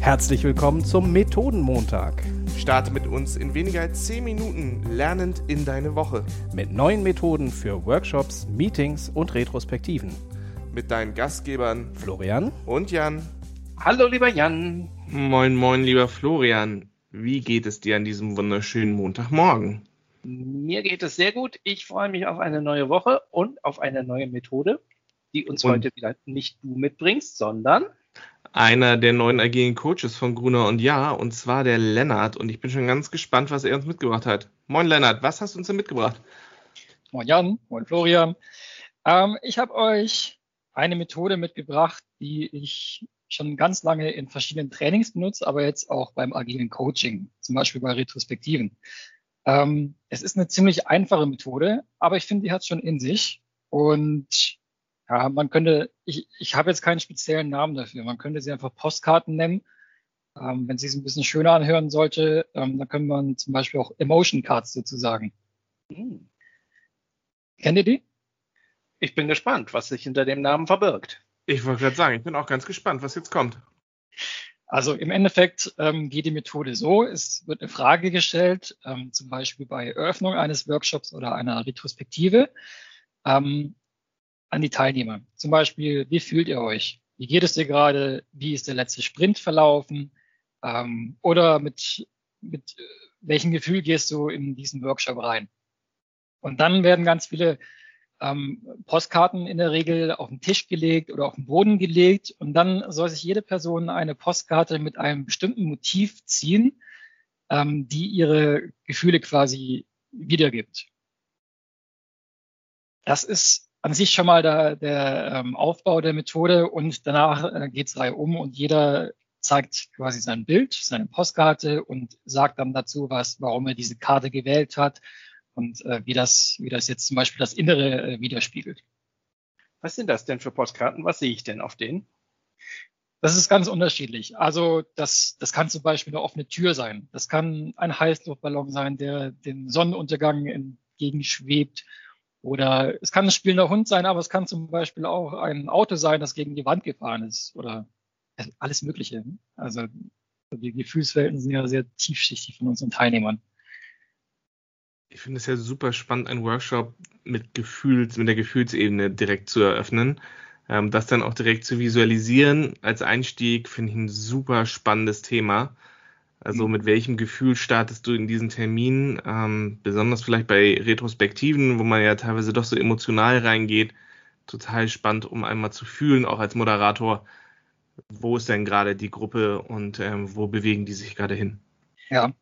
Herzlich willkommen zum Methodenmontag. Starte mit uns in weniger als 10 Minuten lernend in deine Woche. Mit neuen Methoden für Workshops, Meetings und Retrospektiven. Mit deinen Gastgebern Florian und Jan. Hallo lieber Jan. Moin, moin, lieber Florian. Wie geht es dir an diesem wunderschönen Montagmorgen? Mir geht es sehr gut. Ich freue mich auf eine neue Woche und auf eine neue Methode, die uns Und- heute wieder nicht du mitbringst, sondern Einer der neuen agilen Coaches von Gruner und Ja, und zwar der Lennart. Und ich bin schon ganz gespannt, was er uns mitgebracht hat. Moin, Lennart, was hast du uns denn mitgebracht? Moin Jan, moin Florian. Ähm, ich habe euch eine Methode mitgebracht, die ich schon ganz lange in verschiedenen Trainings benutze, aber jetzt auch beim agilen Coaching, zum Beispiel bei Retrospektiven. Ähm, es ist eine ziemlich einfache Methode, aber ich finde, die hat schon in sich. Und ja, man könnte, ich, ich habe jetzt keinen speziellen Namen dafür. Man könnte sie einfach Postkarten nennen. Ähm, wenn sie es ein bisschen schöner anhören sollte, ähm, dann können man zum Beispiel auch Emotion Cards sozusagen. hm, Kennt ihr die? ich bin gespannt, was sich hinter dem Namen verbirgt. Ich wollte gerade sagen, ich bin auch ganz gespannt, was jetzt kommt. Also im Endeffekt ähm, geht die Methode so, es wird eine Frage gestellt, ähm, zum Beispiel bei Eröffnung eines Workshops oder einer Retrospektive ähm, an die Teilnehmer. Zum Beispiel, wie fühlt ihr euch? Wie geht es dir gerade? Wie ist der letzte Sprint verlaufen? Ähm, oder mit, mit äh, welchem Gefühl gehst du in diesen Workshop rein? Und dann werden ganz viele ähm, Postkarten in der Regel auf den Tisch gelegt oder auf den Boden gelegt und dann soll sich jede Person eine Postkarte mit einem bestimmten Motiv ziehen, ähm, die ihre Gefühle quasi wiedergibt. Das ist an sich schon mal der, der ähm, Aufbau der Methode und danach äh, geht's Reihe um und jeder zeigt quasi sein Bild, seine Postkarte und sagt dann dazu was, warum er diese Karte gewählt hat und äh, wie das, wie das jetzt zum Beispiel das Innere äh, widerspiegelt. Was sind das denn für Postkarten? Was sehe ich denn auf denen? Das ist ganz unterschiedlich. Also das, das kann zum Beispiel eine offene Tür sein. Das kann ein Heißluftballon sein, der dem Sonnenuntergang entgegenschwebt. Oder es kann ein spielender Hund sein, aber es kann zum Beispiel auch ein Auto sein, das gegen die Wand gefahren ist. Oder alles Mögliche. Also die Gefühlswelten sind ja sehr tiefschichtig von unseren Teilnehmern. Ich finde es ja super spannend, einen Workshop mit Gefühls, mit der Gefühlsebene direkt zu eröffnen. Ähm, das dann auch direkt zu visualisieren als Einstieg finde ich ein super spannendes Thema. Also Mhm. mit welchem Gefühl startest du in diesen Termin? Ähm, besonders vielleicht bei Retrospektiven, wo man ja teilweise doch so emotional reingeht. Total spannend, um einmal zu fühlen, auch als Moderator, wo ist denn gerade die Gruppe und ähm, wo bewegen die sich gerade hin? Ja,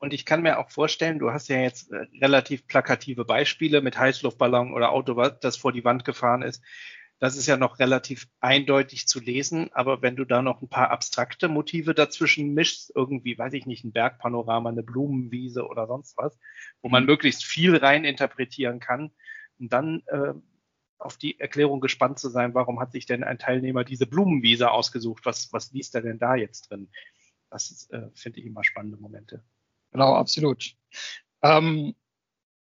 Und ich kann mir auch vorstellen, du hast ja jetzt äh, relativ plakative Beispiele mit Heißluftballon oder Auto, das vor die Wand gefahren ist. Das ist ja noch relativ eindeutig zu lesen, aber wenn du da noch ein paar abstrakte Motive dazwischen mischst, irgendwie, weiß ich nicht, ein Bergpanorama, eine Blumenwiese oder sonst was, wo man Mhm. möglichst viel rein interpretieren kann, und dann äh, auf die Erklärung gespannt zu sein, warum hat sich denn ein Teilnehmer diese Blumenwiese ausgesucht? Was, was liest er denn da jetzt drin? Das äh, finde ich immer spannende Momente. genau, absolut. Ähm,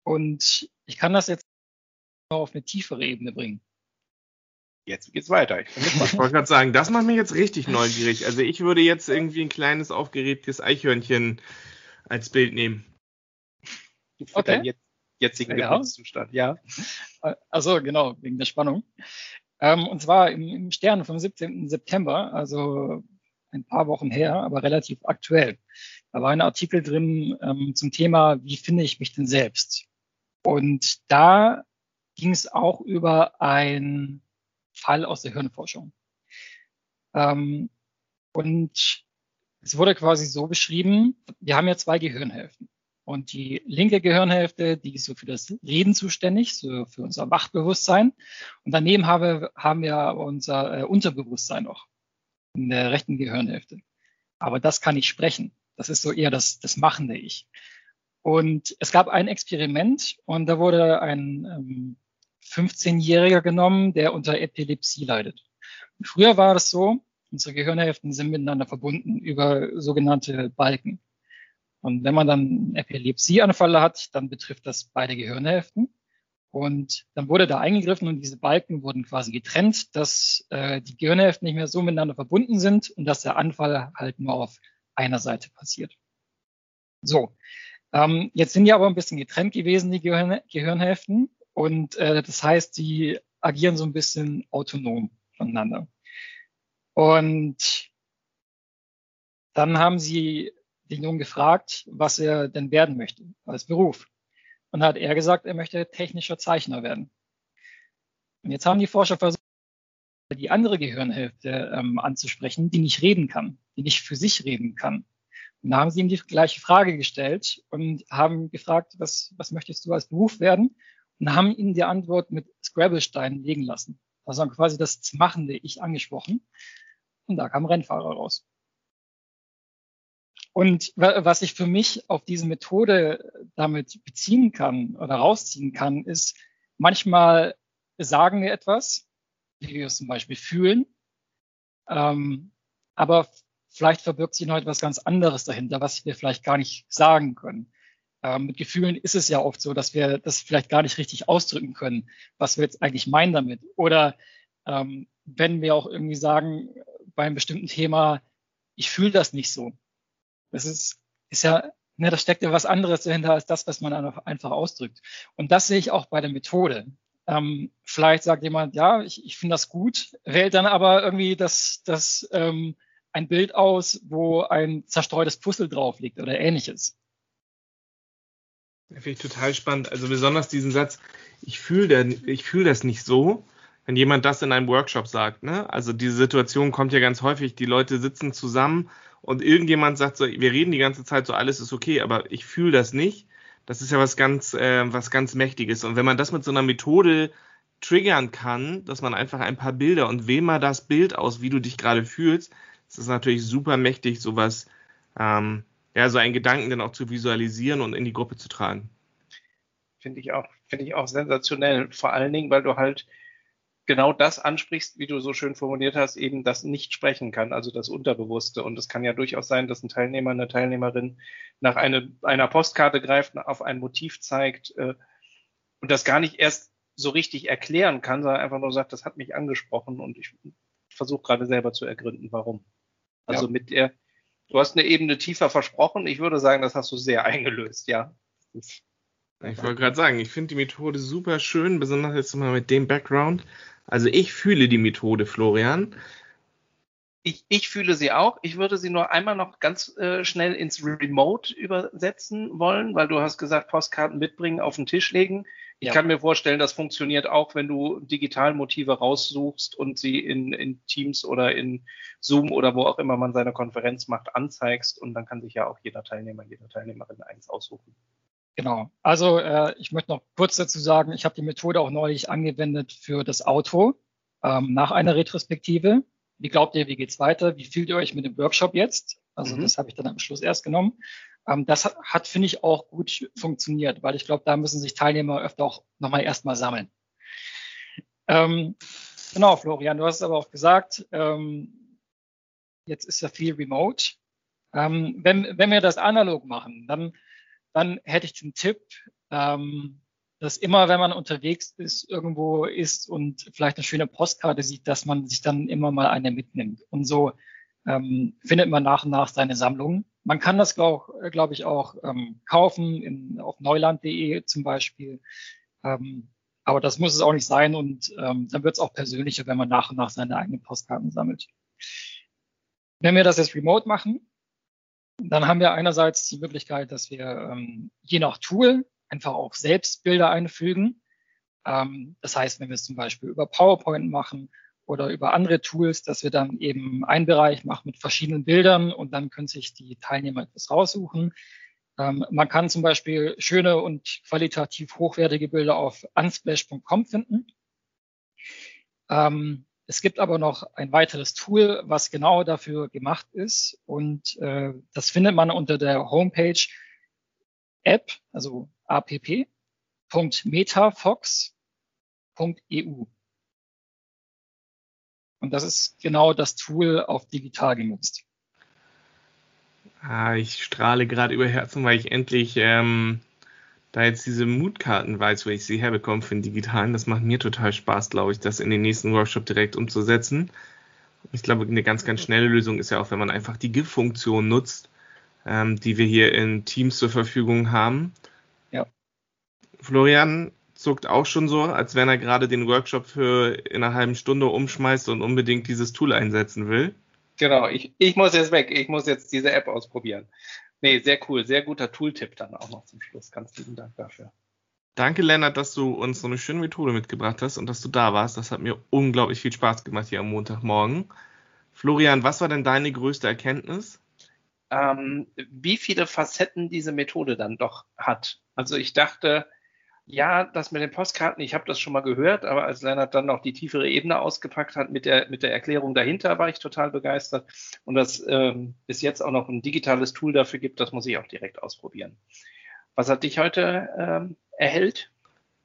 und ich kann das jetzt auf eine tiefere Ebene bringen. Jetzt geht's weiter. Ich Ich wollte gerade sagen, das macht mich jetzt richtig neugierig. Also ich würde jetzt irgendwie ein kleines aufgeregtes Eichhörnchen als Bild nehmen. Für Okay. deinen jetzigen Ja. Geburtszustand, ja. Also genau, wegen der Spannung. Ähm, und zwar im, im Stern vom 17. September, also ein paar Wochen her, aber relativ aktuell. Da war ein Artikel drin ähm, zum Thema, wie finde ich mich denn selbst? Und da ging es auch über einen Fall aus der Hirnforschung. Ähm, und es wurde quasi so beschrieben, wir haben ja zwei Gehirnhälften. Und die linke Gehirnhälfte, die ist so für das Reden zuständig, so für unser Wachbewusstsein. Und daneben haben wir, haben wir unser äh, Unterbewusstsein noch in der rechten Gehirnhälfte. Aber das kann ich sprechen. Das ist so eher das, das machende Ich. Und es gab ein Experiment und da wurde ein ähm, 15-Jähriger genommen, der unter Epilepsie leidet. Früher war das so, unsere Gehirnhälften sind miteinander verbunden über sogenannte Balken. Und wenn man dann Epilepsieanfall hat, dann betrifft das beide Gehirnhälften. Und dann wurde da eingegriffen und diese Balken wurden quasi getrennt, dass äh, die Gehirnhälften nicht mehr so miteinander verbunden sind und dass der Anfall halt nur auf einer Seite passiert. So, ähm, jetzt sind die aber ein bisschen getrennt gewesen, die Gehirn Gehirnhälften. Und äh, das heißt, die agieren so ein bisschen autonom voneinander. Und dann haben sie den Jungen gefragt, was er denn werden möchte als Beruf. Und hat er gesagt, er möchte technischer Zeichner werden. Und jetzt haben die Forscher versucht, die andere Gehirnhälfte ähm, anzusprechen, die nicht reden kann, die nicht für sich reden kann. Und da haben sie ihm die gleiche Frage gestellt und haben gefragt, was, was möchtest du als Beruf werden? Und haben ihn die Antwort mit Scrabble-Steinen legen lassen. Also haben quasi das machende Ich angesprochen. Und da kam Rennfahrer raus. Und was ich für mich auf diese Methode damit beziehen kann oder rausziehen kann, ist, manchmal sagen wir etwas, wie wir es zum Beispiel fühlen, ähm, aber vielleicht verbirgt sich noch etwas ganz anderes dahinter, was wir vielleicht gar nicht sagen können. Ähm, mit Gefühlen ist es ja oft so, dass wir das vielleicht gar nicht richtig ausdrücken können, was wir jetzt eigentlich meinen damit. Oder ähm, wenn wir auch irgendwie sagen, bei einem bestimmten Thema, ich fühle das nicht so, das ist, ist ja, ne, da steckt ja was anderes dahinter als das, was man einfach ausdrückt. Und das sehe ich auch bei der Methode. Ähm, vielleicht sagt jemand, ja, ich, ich finde das gut, wählt dann aber irgendwie das, das ähm, ein Bild aus, wo ein zerstreutes Puzzle drauf liegt oder ähnliches. Finde ich total spannend. Also besonders diesen Satz, ich fühle fühl das nicht so, wenn jemand das in einem Workshop sagt. Ne? Also diese Situation kommt ja ganz häufig, die Leute sitzen zusammen und irgendjemand sagt so, wir reden die ganze Zeit so, alles ist okay, aber ich fühle das nicht. Das ist ja was ganz, äh, was ganz Mächtiges. Und wenn man das mit so einer Methode triggern kann, dass man einfach ein paar Bilder und wähl mal das Bild aus, wie du dich gerade fühlst, das ist natürlich super mächtig, sowas, ähm, ja, so einen Gedanken dann auch zu visualisieren und in die Gruppe zu tragen. Finde ich auch, finde ich auch sensationell. Vor allen Dingen, weil du halt genau das ansprichst, wie du so schön formuliert hast, eben das nicht sprechen kann, also das Unterbewusste. Und es kann ja durchaus sein, dass ein Teilnehmer, eine Teilnehmerin nach eine, einer Postkarte greift, auf ein Motiv zeigt äh, und das gar nicht erst so richtig erklären kann, sondern einfach nur sagt, das hat mich angesprochen und ich versuche gerade selber zu ergründen, warum. Also ja. mit der, du hast eine Ebene tiefer versprochen. Ich würde sagen, das hast du sehr eingelöst, ja. Ich wollte gerade sagen, ich finde die Methode super schön, besonders jetzt mal mit dem Background. Also ich fühle die Methode, Florian. Ich, ich fühle sie auch. Ich würde sie nur einmal noch ganz äh, schnell ins Remote übersetzen wollen, weil du hast gesagt, Postkarten mitbringen, auf den Tisch legen. Ich ja. kann mir vorstellen, das funktioniert auch, wenn du digital Motive raussuchst und sie in, in Teams oder in Zoom oder wo auch immer man seine Konferenz macht, anzeigst. Und dann kann sich ja auch jeder Teilnehmer, jede Teilnehmerin eins aussuchen. Genau. Also äh, ich möchte noch kurz dazu sagen, ich habe die Methode auch neulich angewendet für das Auto ähm, nach einer Retrospektive. Wie glaubt ihr, wie geht's weiter? Wie fühlt ihr euch mit dem Workshop jetzt? Also mhm. das habe ich dann am Schluss erst genommen. Ähm, das hat, finde ich, auch gut funktioniert, weil ich glaube, da müssen sich Teilnehmer öfter auch nochmal erstmal sammeln. Ähm, genau, Florian, du hast es aber auch gesagt, ähm, jetzt ist ja viel remote. Ähm, wenn, wenn wir das analog machen, dann dann hätte ich den Tipp, ähm, dass immer, wenn man unterwegs ist, irgendwo ist und vielleicht eine schöne Postkarte sieht, dass man sich dann immer mal eine mitnimmt. Und so ähm, findet man nach und nach seine Sammlung. Man kann das, glaube glaub ich, auch ähm, kaufen in, auf neuland.de zum Beispiel. Ähm, aber das muss es auch nicht sein und ähm, dann wird es auch persönlicher, wenn man nach und nach seine eigenen Postkarten sammelt. Wenn wir das jetzt remote machen, dann haben wir einerseits die Möglichkeit, dass wir ähm, je nach Tool einfach auch selbst Bilder einfügen. Ähm, das heißt, wenn wir es zum Beispiel über PowerPoint machen oder über andere Tools, dass wir dann eben einen Bereich machen mit verschiedenen Bildern und dann können sich die Teilnehmer etwas raussuchen. Ähm, man kann zum Beispiel schöne und qualitativ hochwertige Bilder auf unsplash.com finden. Ähm, es gibt aber noch ein weiteres Tool, was genau dafür gemacht ist und äh, das findet man unter der Homepage app, also app.metafox.eu. Und das ist genau das Tool auf digital genutzt. Ah, ich strahle gerade über Herzen, weil ich endlich ähm, da jetzt diese Mutkarten weiß, wo ich sie herbekomme für den digitalen, das macht mir total Spaß, glaube ich, das in den nächsten Workshop direkt umzusetzen. Ich glaube, eine ganz, ganz schnelle Lösung ist ja auch, wenn man einfach die GIF-Funktion nutzt, ähm, die wir hier in Teams zur Verfügung haben. Ja. Florian zuckt auch schon so, als wenn er gerade den Workshop für in einer halben Stunde umschmeißt und unbedingt dieses Tool einsetzen will. Genau, ich, ich muss jetzt weg. Ich muss jetzt diese App ausprobieren. Nee, sehr cool. Sehr guter Tooltip dann auch noch zum Schluss. Ganz lieben Dank dafür. Danke, Lennart, dass du uns so eine schöne Methode mitgebracht hast und dass du da warst. Das hat mir unglaublich viel Spaß gemacht hier am Montagmorgen. Florian, was war denn deine größte Erkenntnis? Ähm, wie viele Facetten diese Methode dann doch hat. Also ich dachte, ja, das mit den Postkarten, ich habe das schon mal gehört, aber als Lennart dann noch die tiefere Ebene ausgepackt hat mit der, mit der Erklärung dahinter, war ich total begeistert. Und dass ähm, es jetzt auch noch ein digitales Tool dafür gibt, das muss ich auch direkt ausprobieren. Was hat dich heute ähm, erhellt?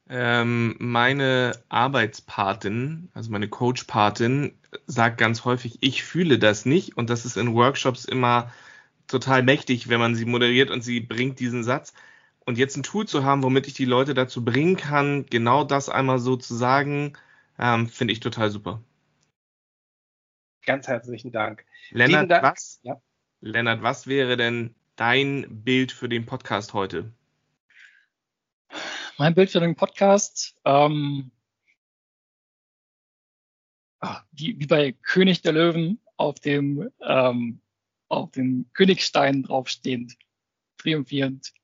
Ähm, meine Arbeitspatin, also meine Coachpatin, sagt ganz häufig, ich fühle das nicht. Und das ist in Workshops immer total mächtig, wenn man sie moderiert und sie bringt diesen Satz. Und jetzt ein Tool zu haben, womit ich die Leute dazu bringen kann, genau das einmal so zu sagen, ähm, finde ich total super. Ganz herzlichen Dank. Lennart, Dank. was? Ja. Lennart, was wäre denn dein Bild für den Podcast heute? Mein Bild für den Podcast, ähm, ach, wie, wie bei König der Löwen auf dem, ähm, auf dem Königstein draufstehend, triumphierend.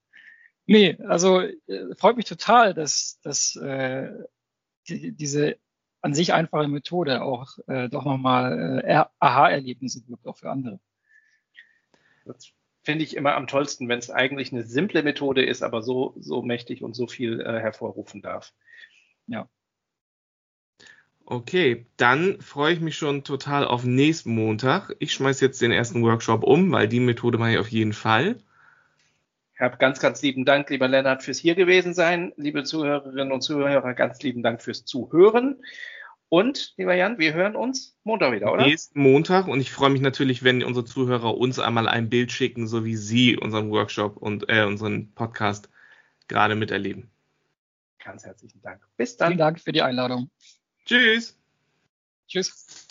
Nee, also äh, freut mich total, dass, dass äh, die, diese an sich einfache Methode auch äh, doch nochmal äh, Aha-Erlebnisse gibt, auch für andere. Das finde ich immer am tollsten, wenn es eigentlich eine simple Methode ist, aber so, so mächtig und so viel äh, hervorrufen darf. Ja. Okay, dann freue ich mich schon total auf nächsten Montag. Ich schmeiße jetzt den ersten Workshop um, weil die Methode mache ich auf jeden Fall. Ich habe ganz, ganz lieben Dank, lieber Lennart, fürs hier gewesen sein. Liebe Zuhörerinnen und Zuhörer, ganz lieben Dank fürs Zuhören. Und, lieber Jan, wir hören uns Montag wieder, oder? Nächsten Montag. Und ich freue mich natürlich, wenn unsere Zuhörer uns einmal ein Bild schicken, so wie sie unseren Workshop und äh, unseren Podcast gerade miterleben. Ganz herzlichen Dank. Bis dann. Vielen Dank für die Einladung. Tschüss. Tschüss.